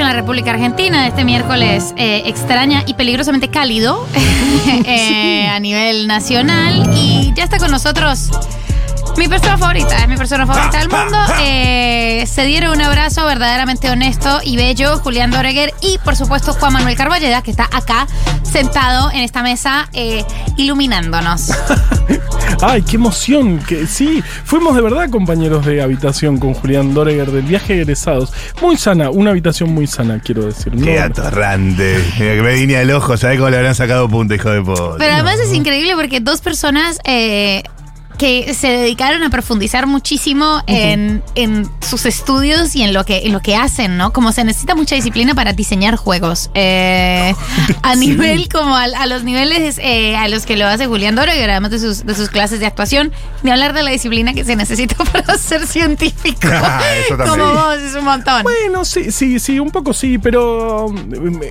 en la República Argentina este miércoles eh, extraña y peligrosamente cálido eh, a nivel nacional. Y ya está con nosotros mi persona favorita, es mi persona favorita del mundo. Eh, se dieron un abrazo verdaderamente honesto y bello, Julián Doreger y por supuesto Juan Manuel Carballeda, que está acá sentado en esta mesa eh, iluminándonos. Ay, qué emoción. Que, sí, fuimos de verdad compañeros de habitación con Julián Doreger del viaje egresados. Muy sana, una habitación muy sana, quiero decir. Qué atorrante. que me guiña el ojo, ¿sabes cómo le habrán sacado punta, hijo de puta? Pero además es increíble porque dos personas eh, que se dedicaron a profundizar muchísimo en, sus estudios y en lo que en lo que hacen, ¿no? Como se necesita mucha disciplina para diseñar juegos. Eh, a nivel como a, los niveles eh, a los que lo hace Julián Doro, y además de sus, de sus clases de actuación, ni hablar de la disciplina que se necesita para ser científico. Ah, como vos, es un montón. Bueno, sí, sí, sí, un poco sí, pero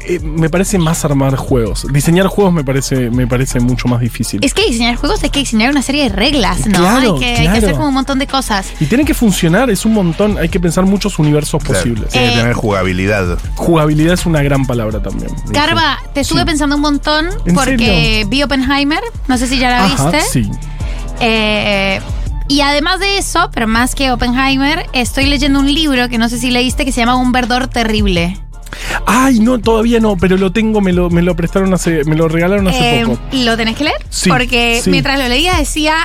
eh, me parece más armar juegos. Diseñar juegos me parece, me parece mucho más difícil. Es que diseñar juegos hay que diseñar una serie de reglas. ¿No? hay, que, hacer como un montón de cosas. Y tienen que funcionar, es un montón, hay que pensar muchos universos posibles. Tiene que tener jugabilidad. Jugabilidad es una gran palabra también. Carva, te estuve pensando un montón porque vi Oppenheimer, no sé si ya la viste. Sí. Eh, y además de eso, pero más que Oppenheimer, estoy leyendo un libro que no sé si leíste que se llama Un verdor terrible. Ay, no, todavía no, pero lo tengo, me lo, me lo prestaron hace, me lo regalaron hace eh, poco. ¿Lo tenés que leer? Sí. Porque mientras lo leía decía,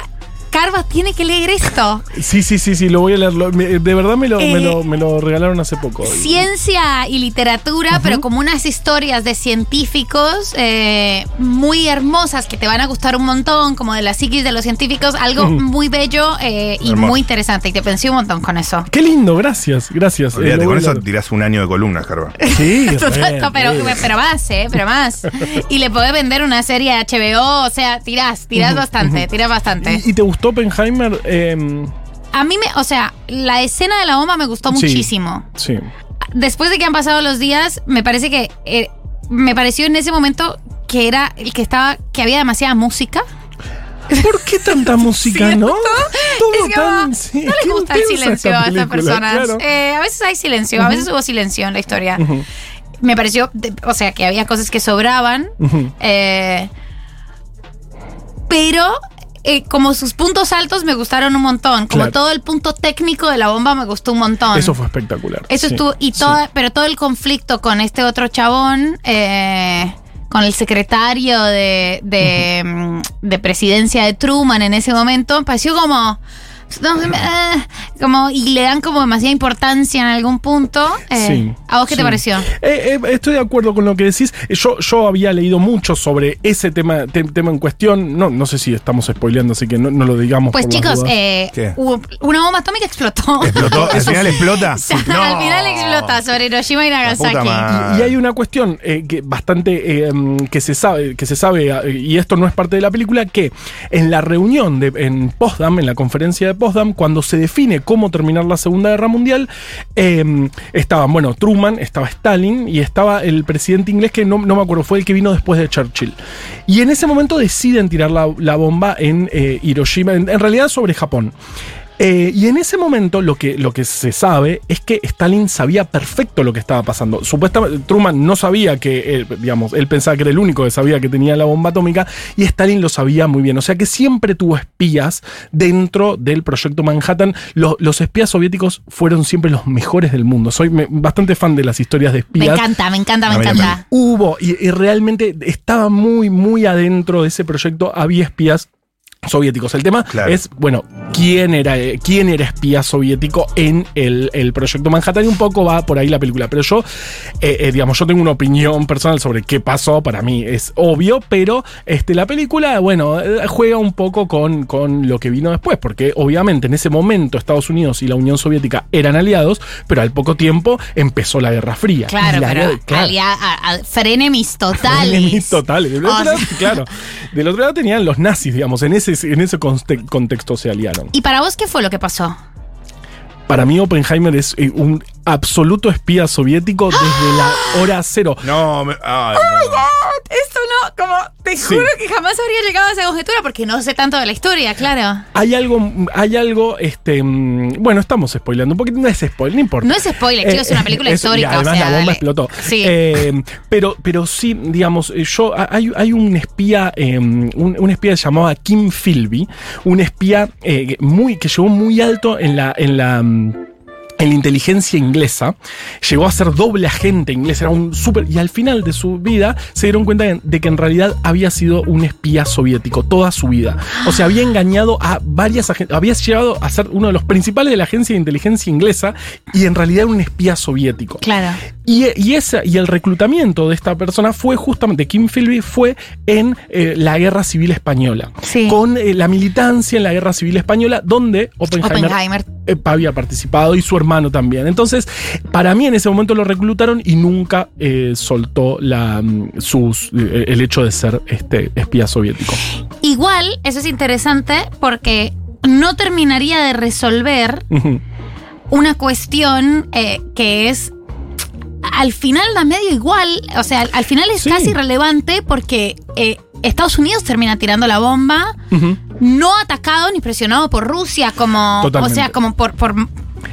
Carva tiene que leer esto. Sí, sí, sí, sí, lo voy a leer. De verdad me lo, me, eh, lo, regalaron hace poco. Ciencia y literatura, pero como unas historias de científicos eh, muy hermosas que te van a gustar un montón, como de la psiquis de los científicos, algo muy bello eh, y muy interesante. Y te pensé un montón con eso. Qué lindo, gracias, gracias. Olvídate, con eso tirás un año de columnas, Carva. Sí, pero, pero más, ¿eh? Pero más. Y le podés vender una serie de HBO, o sea, tirás, tirás bastante, tirás bastante. ¿Y te gustó? Oppenheimer. Em, a mí me, o sea, la escena de la bomba me gustó muchísimo. Sí. Después de que han pasado los días, me parece que eh, me pareció en ese momento que era el que estaba, que había demasiada música. ¿Por qué tanta música, no? Todo tan, no les gusta el silencio a estas personas. Eh, a veces hay silencio, a veces hubo silencio en la historia. Me pareció, o sea, que había cosas que sobraban. eh, pero eh, como sus puntos altos me gustaron un montón. Como todo el punto técnico de la bomba me gustó un montón. Eso fue espectacular. Eso estuvo. Y todo, pero todo el conflicto con este otro chabón. Eh, con el secretario de, de, mm, de, presidencia de Truman en ese momento, me pareció como como, y le dan como demasiada importancia en algún punto. Eh, ¿A vos qué te pareció? Eh, estoy de acuerdo con lo que decís. Yo, yo había leído mucho sobre ese tema, tema en cuestión. No, no sé si estamos spoileando, así que no, lo digamos. Pues chicos, una bomba atómica explotó. ¿Al final explota? Al final explota sobre Hiroshima y Nagasaki. Y, hay una cuestión que bastante que se sabe, que se sabe, y esto no es parte de la película, que en la reunión de, en Potsdam, en la conferencia de cuando se define cómo terminar la Segunda Guerra Mundial, em, estaban, bueno, Truman, estaba Stalin y estaba el presidente inglés que no, me acuerdo, fue el que vino después de Churchill. Y en ese momento deciden tirar la, bomba en eh, Hiroshima, en realidad sobre Japón. Eh, y en ese momento lo que, lo que se sabe es que Stalin sabía perfecto lo que estaba pasando. Supuestamente Truman no sabía que, él, digamos, él pensaba que era el único que sabía que tenía la bomba atómica y Stalin lo sabía muy bien. O sea que siempre tuvo espías dentro del proyecto Manhattan. Los, espías soviéticos fueron siempre los mejores del mundo. Soy bastante fan de las historias de espías. Me encanta, me encanta, me encanta. Hubo y, y realmente estaba muy, muy adentro de ese proyecto. Había espías soviéticos. El tema es, bueno, ¿quién era, quién era espía soviético en el, proyecto Manhattan y un poco va por ahí la película. Pero yo, eh, eh, digamos, yo tengo una opinión personal sobre qué pasó, para mí es obvio, pero este, la película, bueno, eh, juega un poco con, con lo que vino después, porque obviamente en ese momento Estados Unidos y la Unión Soviética eran aliados, pero al poco tiempo empezó la Guerra Fría. Claro, pero frenemis totales. Frenemis totales. claro. Del otro lado tenían los nazis, digamos, en ese en ese contexto se aliaron. ¿Y para vos qué fue lo que pasó? Para mí Oppenheimer es eh, un absoluto espía soviético desde la hora cero. No, me, ay, no. Esto no, como te Sí. juro que jamás habría llegado a esa conjetura porque no sé tanto de la historia, claro. Hay algo, hay algo, este, mm, bueno, estamos spoileando un poquito, no es spoiler, no importa. No es spoiler, chicos, es una película y histórica, además o sea, la bomba dale. explotó. Sí. Eh, pero, pero sí, digamos, eh, yo hay, hay un espía, eh, un, un espía llamaba Kim Philby, un espía eh, muy, que llegó muy alto en la, en la mm, en la inteligencia inglesa, llegó a ser doble agente inglés, era un súper... Y al final de su vida se dieron cuenta de, que en realidad había sido un espía soviético toda su vida. O sea, había engañado a varias agentes, había llegado a ser uno de los principales de la agencia de inteligencia inglesa y en realidad era un espía soviético. Claro. Y, y, esa, y el reclutamiento de esta persona fue justamente, Kim Philby fue en eh, la Guerra Civil Española, Sí. con eh, la militancia en la Guerra Civil Española, donde Oppenheimer, Oppenheimer. eh, había participado y su hermano también. Entonces, para mí en ese momento lo reclutaron y nunca soltó la, mm, sus, el hecho de ser este espía soviético. Igual, eso es interesante porque no terminaría de resolver una cuestión que es al final da medio igual, o sea, al, al final es Sí. casi irrelevante porque eh, Estados Unidos termina tirando la bomba, no atacado ni presionado por Rusia, como, Totalmente. o sea, como por, por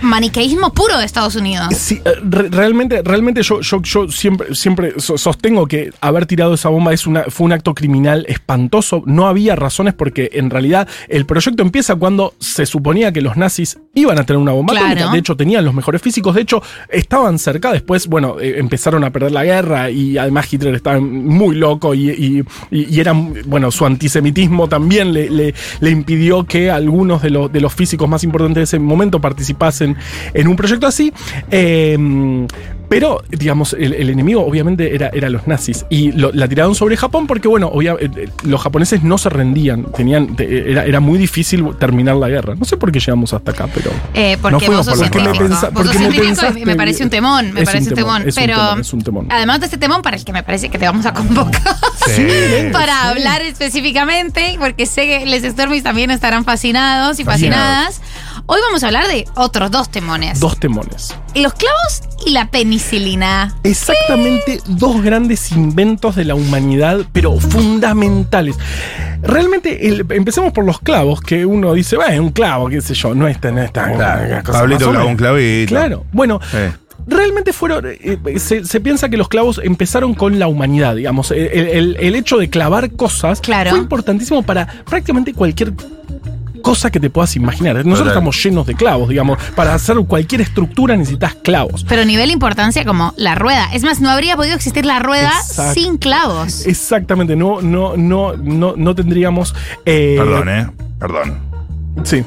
maniqueísmo puro de Estados Unidos. Sí, eh, re- realmente, realmente yo, yo, yo siempre, siempre so- sostengo que haber tirado esa bomba es una, fue un acto criminal espantoso. No había razones porque en realidad el proyecto empieza cuando se suponía que los nazis iban a tener una bomba Claro. atómica. De hecho, tenían los mejores físicos. De hecho, estaban cerca. Después, bueno, eh, empezaron a perder la guerra y además Hitler estaba muy loco y, y- y- era, bueno, su antisemitismo también le, le- le impidió que algunos de, los- de los físicos más importantes de ese momento participasen en un proyecto así. Eh, pero, digamos, el, el enemigo obviamente era, era los nazis. Y lo- la tiraron sobre Japón porque, bueno, obvia- eh, eh, los japoneses no se rendían. Tenían, te- era, era muy difícil terminar la guerra. No sé por qué llegamos hasta acá, pero... Eh, No porque fuimos vos sos por científico. Me pensa- vos sos me científico pensaste me parece un temón. Me parece un temón, temón. pero temón, un temón. además de este temón, para el que me parece que te vamos a convocar. Sí. para hablar específicamente, porque sé que les Stormies también estarán fascinados y Fascinados. fascinadas. Hoy vamos a hablar de otros dos temones. Dos temones. Los clavos y la penicilina. Exactamente dos grandes inventos de la humanidad, pero fundamentales. Realmente, el- empecemos por los clavos, que uno dice, bueno, un clavo, qué sé yo, no es tan... no es tan- Claro, Pablito más o clavó menos. un clavito. Claro, bueno, Eh. Realmente fueron. eh, se, se piensa que los clavos empezaron con la humanidad, digamos. El, el- el hecho de clavar cosas Claro. fue importantísimo para prácticamente cualquier cosa que te puedas imaginar. Nosotros Total. estamos llenos de clavos, digamos. Para hacer cualquier estructura necesitas clavos. Pero nivel de importancia como la rueda. Es más, no habría podido existir la rueda Exacto. sin clavos. Exactamente, no, no, no, no, no tendríamos. eh, Perdón, ¿eh? Perdón. Sí.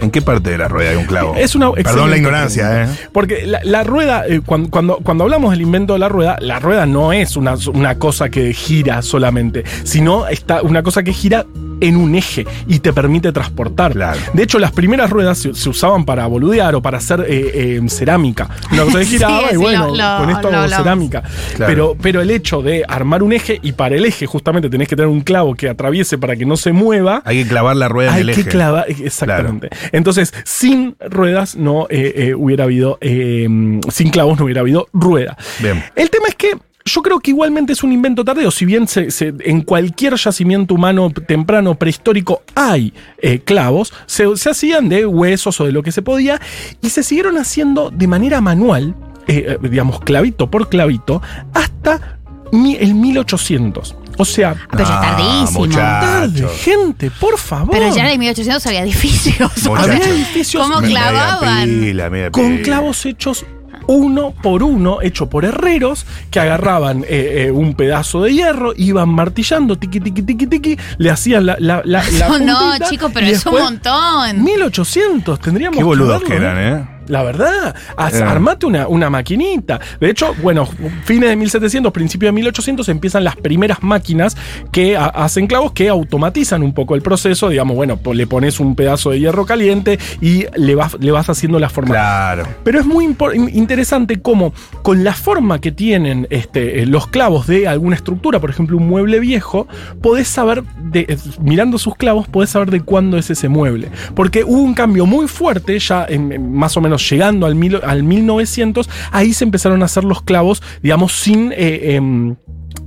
¿En qué parte de la rueda hay un clavo? Es una Perdón la ignorancia, ¿eh? Porque la, la rueda, eh, cuando, cuando, cuando hablamos del invento de la rueda, la rueda no es una, una cosa que gira solamente, sino está una cosa que gira en un eje y te permite transportar. Claro. De hecho, las primeras ruedas se, se usaban para boludear o para hacer eh, eh, cerámica. Una cosa que giraba sí, y bueno, lo- lo- con esto lo hago cerámica. Claro. Pero, pero el hecho de armar un eje y para el eje justamente tenés que tener un clavo que atraviese para que no se mueva. Hay que clavar la rueda en Hay el que eje. clavar, exactamente. Entonces, sin ruedas no eh, eh, hubiera habido, eh, sin clavos no hubiera habido rueda. Bien. El tema es que yo creo que igualmente es un invento tardío, si bien se- se- en cualquier yacimiento humano temprano prehistórico hay eh, clavos, se, se hacían de huesos o de lo que se podía y se siguieron haciendo de manera manual, eh, eh, digamos clavito por clavito, hasta mi- el 1800. O sea, Ah, Pero ya Ah, tardísimo. muchacho. tarde, gente, por favor. Pero ya en el 1800 había edificios. Había edificios ¿Cómo clavaban? pila, con clavos hechos uno por uno, hecho por herreros, que agarraban eh, eh, un pedazo de hierro, iban martillando, tiqui, tiqui, tiqui, tiqui, le hacían la, la, la, la No, chicos, pero es un montón. 1800, tendríamos Qué boludos verlo, que eran, ¿eh? La verdad, haz- Eh. armate una, una maquinita. De hecho, bueno, fines de 1700, principios de 1800 empiezan las primeras máquinas que ha- hacen clavos que automatizan un poco el proceso. Digamos, bueno, le pones un pedazo de hierro caliente y le vas, le vas haciendo la forma. Claro. Pero es muy interesante cómo con la forma que tienen este, eh, los clavos de alguna estructura, por ejemplo un mueble viejo, podés saber, de, eh, mirando sus clavos, podés saber de cuándo es ese mueble. Porque hubo un cambio muy fuerte ya en, en más o menos menos llegando al, mil- al 1900, ahí se empezaron a hacer los clavos, digamos, sin... eh, em,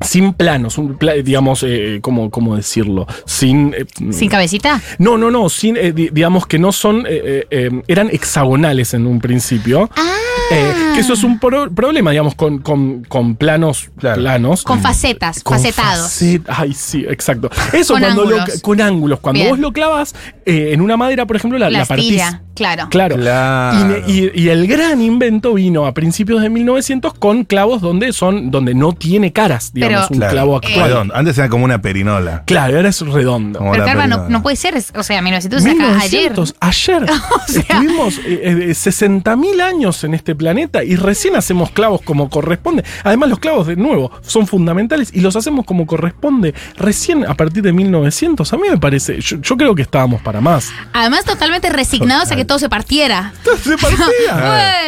sin planos, un digamos, eh, ¿cómo, cómo decirlo? Sin. eh, ¿Sin cabecita? no, no, no, sin, eh, di- digamos que no son, eh, eh, eh, eran hexagonales en un principio. Ah. Eh, que eso es un pro- problema, digamos, con, con- con planos Claro. planos. Con facetas, Con facetados. facet- Ay, sí, exacto. Eso Con cuando lo- ángulos. con ángulos. Cuando Bien. vos lo clavas eh, en una madera, por ejemplo, la, La la partís. Claro. Claro. Claro. Y, y- y el gran invento vino a principios de 1900 con clavos donde son donde no tiene caras, digamos, Pero- un Claro. clavo Eh, actual. Redondo. Antes era como una perinola. Claro, ahora es redondo. Como Pero Carva, no, puede ser, o sea, 1900 acá, ayer. 1900, ayer. sea- Estuvimos eh, eh, 60.000 años en este planeta y recién hacemos clavos como corresponde. Además, los clavos, de nuevo, son fundamentales y los hacemos como corresponde recién a partir de 1900. A mí me parece, yo, yo creo que estábamos para más. Además, totalmente resignados a que todo se partiera. Se partía.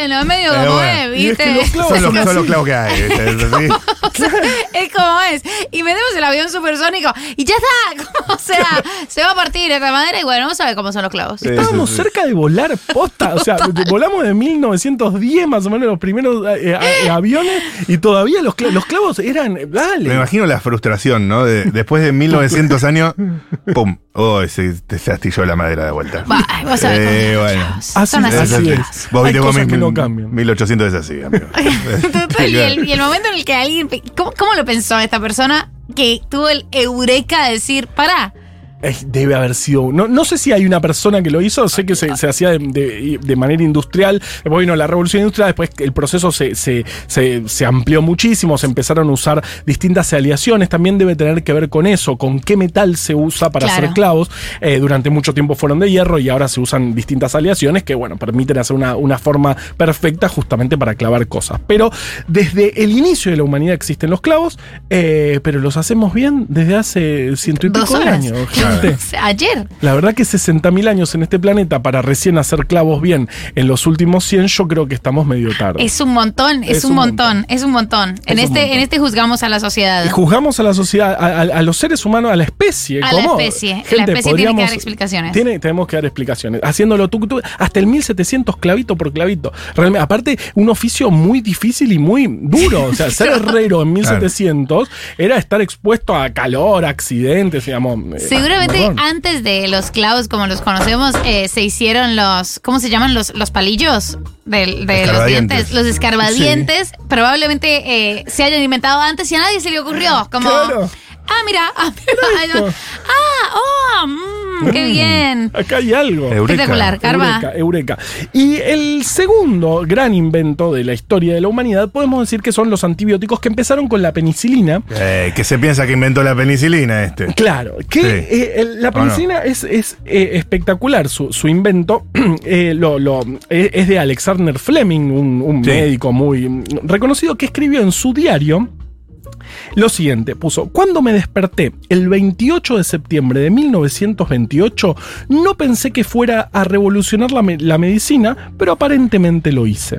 Bueno, medio Eh, como bueno. es, Y es ¿viste? que los clavos Son los, son clavos que hay. ¿viste? Es. Es como es. Y metemos el avión supersónico y ya está. O sea, se va a partir esta madera y bueno, no sabe cómo son los clavos. Sí. Estábamos cerca de volar posta, o sea, volamos de 1910 más o menos los primeros eh, a- eh, aviones y todavía los, cla- los clavos eran, eh, dale. Me imagino la frustración, ¿no? De- después de 1900 años, ¡pum! Oh, se, se astilló la madera de vuelta. Va, vos sabés Eh, bueno. Así Son es, así. es. Vos Hay viste, vos cosas mil- que no cambian. 1800 es así, amigo. Total, y, el, y el momento en el que alguien. ¿Cómo, cómo lo pensó esta persona que tuvo el eureka de decir, pará? Debe haber sido. No, no sé si hay una persona que lo hizo, sé que se, se hacía de, de- de manera industrial. Después vino la revolución industrial, después el proceso se, se- se- amplió muchísimo, se empezaron a usar distintas aleaciones. También debe tener que ver con eso, con qué metal se usa para Claro. hacer clavos. Eh, durante mucho tiempo fueron de hierro y ahora se usan distintas aleaciones que, bueno, permiten hacer una, una forma perfecta justamente para clavar cosas. Pero desde el inicio de la humanidad existen los clavos, eh, pero los hacemos bien desde hace ciento y pico de años. Ayer. La verdad que 60.000 años en este planeta para recién hacer clavos bien en los últimos 100, yo creo que estamos medio tarde. Es un montón, es, Es un un montón, montón. es un montón. En un este, montón. en este juzgamos a la sociedad. Y juzgamos a la sociedad, a, a- a los seres humanos, a la especie. A la especie. La especie tiene que dar explicaciones. tiene- tenemos que dar explicaciones. Haciéndolo tú, tú, hasta el 1700 clavito por clavito. Realmente, aparte, un oficio muy difícil y muy duro. O sea, ser herrero en 1700 era estar expuesto a calor, accidentes, digamos. eh, Seguramente antes de los clavos como los conocemos, eh, se hicieron los, ¿cómo se llaman? Los, los palillos de, los dientes. Los escarbadientes probablemente eh, se hayan inventado antes y a nadie se le ocurrió. Como, Claro. ah, mira, ah, mira, ah, oh, mm, qué bien. Acá hay algo. Eureka. Espectacular, Carva. Eureka, eureka. Y el segundo gran invento de la historia de la humanidad, podemos decir que son los antibióticos que empezaron con la penicilina. Eh, que se piensa que inventó la penicilina este. Claro, que Sí. eh, el- la penicilina es, es, eh, espectacular, su, su invento eh, lo, lo- es de Alexander Fleming, un, un Sí. médico muy mm, reconocido que escribió en su diario lo siguiente, puso, cuando me desperté el 28 de septiembre de 1928, no pensé que fuera a revolucionar la, me- la medicina, pero aparentemente lo hice.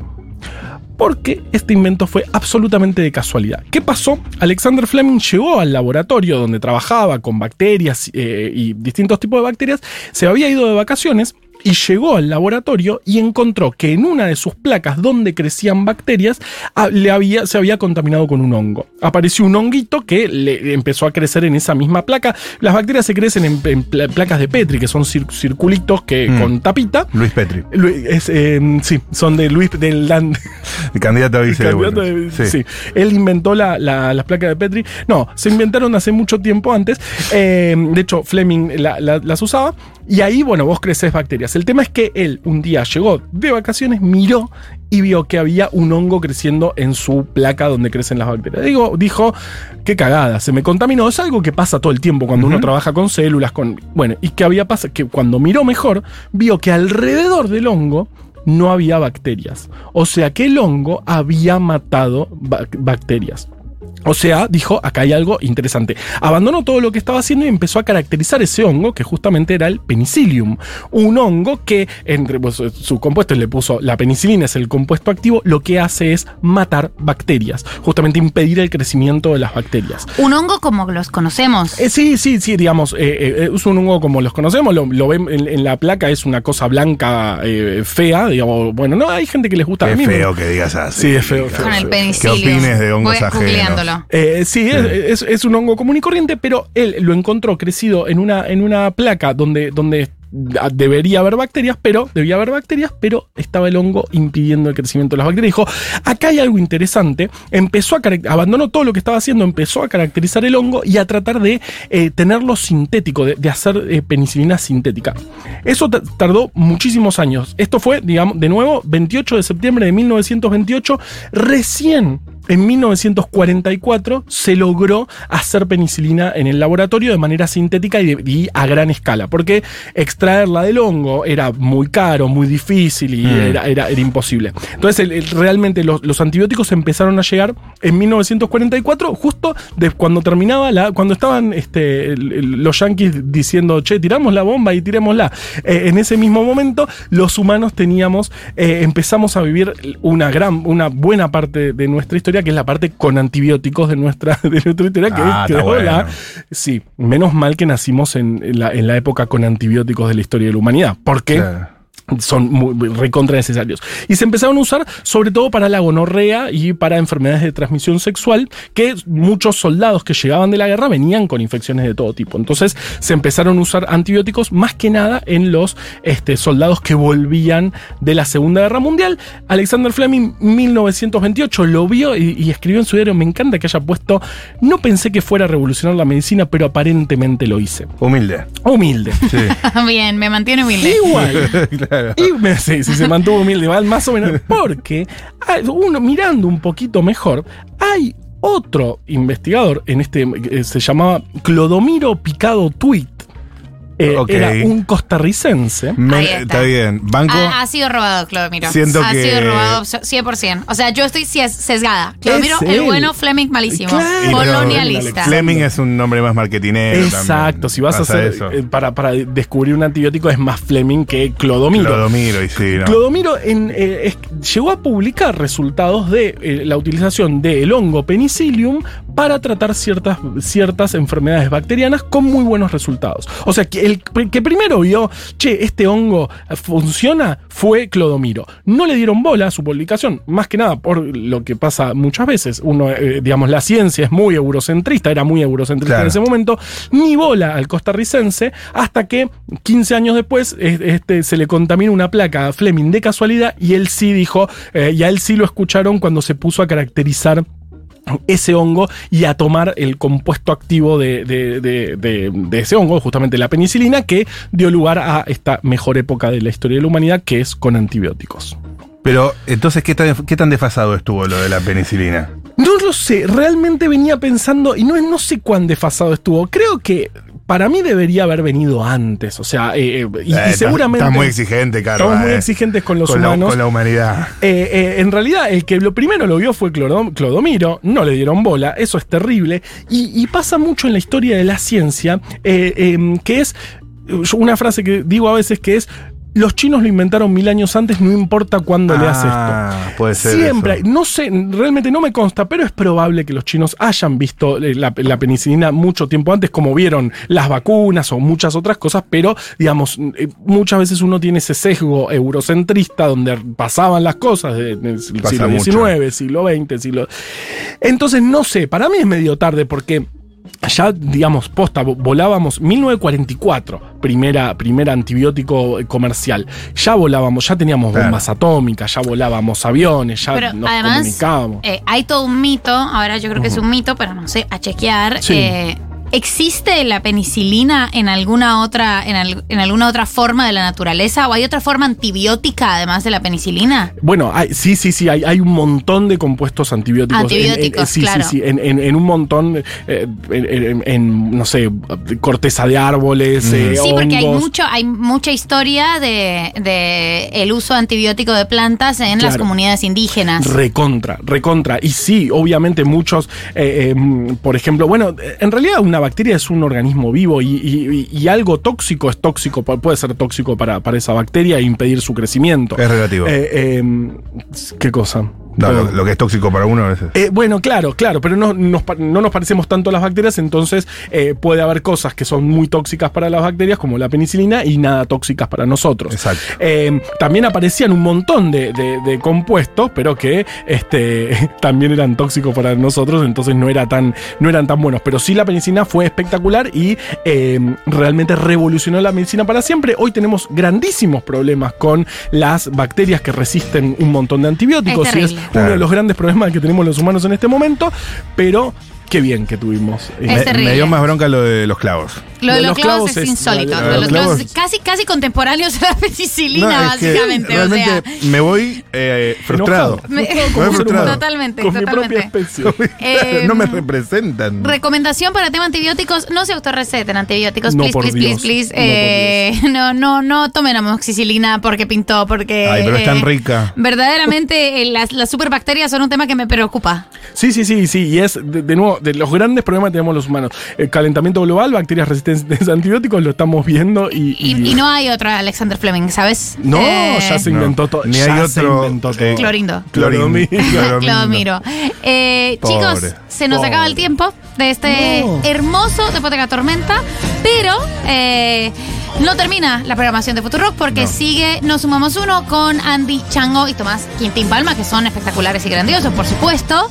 Porque este invento fue absolutamente de casualidad. ¿Qué pasó? Alexander Fleming llegó al laboratorio donde trabajaba con bacterias eh, y distintos tipos de bacterias, se había ido de vacaciones y llegó al laboratorio y encontró que en una de sus placas donde crecían bacterias ah, le había, se había contaminado con un hongo. Apareció un honguito que le empezó a crecer en esa misma placa. Las bacterias se crecen en, en pla- placas de Petri, que son cir- circulitos que, Mm. con tapita. Luis Petri, es, eh, sí, son de Luis del el candidato a vice de candidato de- Buenos. sí. Él inventó la- la- las placas de Petri. No, se inventaron hace mucho tiempo antes. Eh, de hecho, Fleming la- la- las usaba. Y ahí, bueno, vos creces bacterias. El tema es que él un día llegó de vacaciones, miró y vio que había un hongo creciendo en su placa donde crecen las bacterias. Digo, dijo, qué cagada, se me contaminó. Es algo que pasa todo el tiempo cuando uno trabaja con células, con. Bueno, y que había pasado, que cuando miró mejor, vio que alrededor del hongo no había bacterias. O sea que el hongo había matado bac- bacterias. O sea, dijo, acá hay algo interesante. Abandonó todo lo que estaba haciendo y empezó a caracterizar ese hongo, que justamente era el penicillium. Un hongo que, entre pues, su compuesto, le puso, la penicilina es el compuesto activo, lo que hace es matar bacterias, justamente impedir el crecimiento de las bacterias. Un hongo como los conocemos. Eh, sí, sí, sí, digamos, eh, eh, es un hongo como los conocemos, lo, lo ven en, en la placa, es una cosa blanca eh, fea, digamos, bueno, no, hay gente que les gusta. a Qué mí me- feo que digas así. Sí, es feo, feo. Con el ¿Qué penicilio. opines de hongos ajenos? Eh, sí, es, es- es un hongo común y corriente, pero él lo encontró crecido en una, en una placa donde, donde debería haber bacterias, pero debía haber bacterias, pero estaba el hongo impidiendo el crecimiento de las bacterias. Dijo, acá hay algo interesante. Empezó a abandonó todo lo que estaba haciendo, empezó a caracterizar el hongo y a tratar de eh, tenerlo sintético, de, de hacer eh, penicilina sintética. Eso ta- tardó muchísimos años. Esto fue, digamos, de nuevo, 28 de septiembre de 1928, recién en 1944 se logró hacer penicilina en el laboratorio de manera sintética y, de- y a gran escala, porque extraerla del hongo era muy caro, muy difícil y Mm. era, era- era imposible. Entonces, el- el- realmente los, los antibióticos empezaron a llegar en 1944, justo de cuando terminaba la, cuando estaban este, el- los yanquis diciendo, che, tiramos la bomba y tirémosla. Eh, en ese mismo momento, los humanos teníamos, eh, empezamos a vivir una gran, una buena parte de nuestra historia, que es la parte con antibióticos de nuestra, de nuestra historia, que Ah, es creo, la- bueno. Sí, menos mal que nacimos en, en la, en la época con antibióticos de la historia de la humanidad. Porque Claro. Son muy, muy recontra necesarios. Y se empezaron a usar sobre todo para la gonorrea y para enfermedades de transmisión sexual, que muchos soldados que llegaban de la guerra venían con infecciones de todo tipo. Entonces se empezaron a usar antibióticos más que nada en los este, soldados que volvían de la Segunda Guerra Mundial. Alexander Fleming, 1928, lo vio y, y escribió en su diario, me encanta que haya puesto, no pensé que fuera a revolucionar la medicina, pero aparentemente lo hice. Humilde. Humilde. Sí. Bien, me mantiene humilde. Igual. claro. Y me, sí, sí, se mantuvo humilde, más o menos. Porque uno mirando un poquito mejor, hay otro investigador en este se llamaba Clodomiro Picado Tweet. Eh, Ok. Era un costarricense. Me- Ahí está. está bien. Banco. Ha, ha sido robado, Clodomiro. Siento ha que- sido robado 100%. O sea, yo estoy ses- sesgada. Clodomiro, Es el él. bueno, Fleming malísimo. Claro. Colonialista. Fleming es un nombre más marketinero. Exacto, también. si vas a hacer eso. eh, para, para descubrir un antibiótico es más Fleming que Clodomiro. Clodomiro, y sí, ¿no? Clodomiro en, eh, es- llegó a publicar resultados de eh, la utilización del hongo penicillium para tratar ciertas, ciertas enfermedades bacterianas con muy buenos resultados. O sea, que el que primero vio, che, este hongo funciona, fue Clodomiro. No le dieron bola a su publicación, más que nada por lo que pasa muchas veces. Uno, eh, digamos, la ciencia es muy eurocentrista, era muy eurocentrista Claro. en ese momento, ni bola al costarricense, hasta que 15 años después eh, este, se le contamina una placa a Fleming de casualidad y él sí dijo, eh, y a él sí lo escucharon cuando se puso a caracterizar ese hongo y a tomar el compuesto activo de, de- de- ese hongo, justamente la penicilina, que dio lugar a esta mejor época de la historia de la humanidad, que es con antibióticos. Pero, entonces, ¿qué tan, ¿qué tan desfasado estuvo lo de la penicilina? No lo sé, realmente venía pensando, y no, no sé cuán desfasado estuvo, creo que para mí debería haber venido antes, o sea, eh, eh, y, Eh, seguramente... Estás muy exigente, Carlos. Estamos muy exigentes con los con humanos. La, con la humanidad. En realidad, el que lo primero lo vio fue Clodom- Clodomiro, no le dieron bola, eso es terrible, y, y pasa mucho en la historia de la ciencia, eh, que es una frase que digo a veces que es, los chinos lo inventaron mil años antes, no importa cuándo le haces esto. Ah, puede ser. Siempre, eso. no sé, realmente no me consta, pero es probable que los chinos hayan visto eh, la, la penicilina mucho tiempo antes, como vieron las vacunas o muchas otras cosas, pero digamos, eh, muchas veces uno tiene ese sesgo eurocentrista donde pasaban las cosas de- del siglo mucho. XIX, siglo XX, siglo... Entonces, no sé, para mí es medio tarde porque ya, digamos, posta, vo- volábamos 1944, primera, primer antibiótico comercial. Ya volábamos, ya teníamos Claro. bombas atómicas, ya volábamos aviones, ya Pero nos además, comunicábamos. eh, hay todo un mito, ahora yo creo que es un mito, pero no sé, a chequear. Sí. eh, ¿Existe la penicilina en alguna otra, en, al- en alguna otra forma de la naturaleza? ¿O hay otra forma antibiótica además de la penicilina? Bueno, hay- sí, sí, sí, hay, hay un montón de compuestos antibióticos. En- en- Antibióticos, sí, claro. sí, sí, en, en- en un montón, eh, en, en- en, no sé, corteza de árboles, eh, Sí, porque hay mucho, hay mucha historia de, de el uso antibiótico de plantas en las comunidades indígenas. Recontra, recontra. Y sí, obviamente muchos, eh, eh, por ejemplo, bueno, en realidad una bacteria es un organismo vivo y, y- y algo tóxico es tóxico, pu- puede ser tóxico para, para esa bacteria e impedir su crecimiento. Es relativo. Eh, eh, ¿Qué cosa? No, lo, lo que es tóxico para uno es. Eh, bueno, claro, claro, pero no nos, no nos parecemos tanto a las bacterias, entonces eh, puede haber cosas que son muy tóxicas para las bacterias, como la penicilina, y nada tóxicas para nosotros. Exacto. Eh, también aparecían un montón de, de- de compuestos, pero que este, también eran tóxicos para nosotros, entonces no, era tan, no eran tan buenos. Pero sí la penicilina fue espectacular y eh, realmente revolucionó la medicina para siempre. Hoy tenemos grandísimos problemas con las bacterias que resisten un montón de antibióticos. Es. Uno de los grandes problemas que tenemos los humanos en este momento, pero qué bien que tuvimos. Es me, terrible. me dio más bronca lo de los clavos. Lo de los, clavos, es, insólito. lo Lo de los clavos clavos- casi, casi contemporáneos a la penicilina, básicamente. O sea, realmente me voy eh, frustrado. Me- Frustrado como ser humano. Totalmente, con mi propia totalmente. especie. Eh, no me representan. Recomendación para tema antibióticos, no se autorreceten antibióticos, No, please, por please, Dios. please, please. Eh, No, no, no tomen amoxicilina porque pintó, porque... Ay, pero es tan eh, rica. Verdaderamente, eh, las, las superbacterias son un tema que me preocupa. Sí, sí, sí, sí. Y es, de, de nuevo, de los grandes problemas que tenemos los humanos. El calentamiento global, bacterias resistentes a antibióticos, lo estamos viendo y. Y, y no hay otra Alexander Fleming, ¿sabes? No, Eh, ya se No, inventó todo. ni hay se otro, eh, Clorindo. Clorin- Cloromiro. Clomiro. Eh, chicos, se nos Pobre. acaba el tiempo de este No. hermoso Hipoteca Tormenta, pero eh, no termina la programación de Futurock porque No. sigue Nos Sumamos Uno con Andy Chango y Tomás Quintín Palma, que son espectaculares y grandiosos, por supuesto.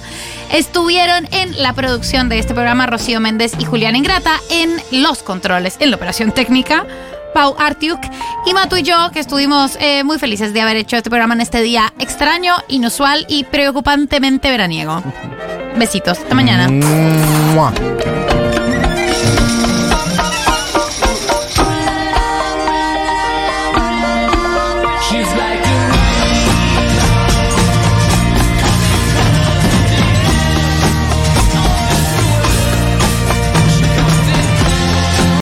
Estuvieron en la producción de este programa Rocío Méndez y Julián Ingrata, en los controles, en la operación técnica. Pau Artiuk y Matu y yo, que estuvimos eh, muy felices de haber hecho este programa en este día extraño, inusual y preocupantemente veraniego. Besitos, hasta mañana. Mua.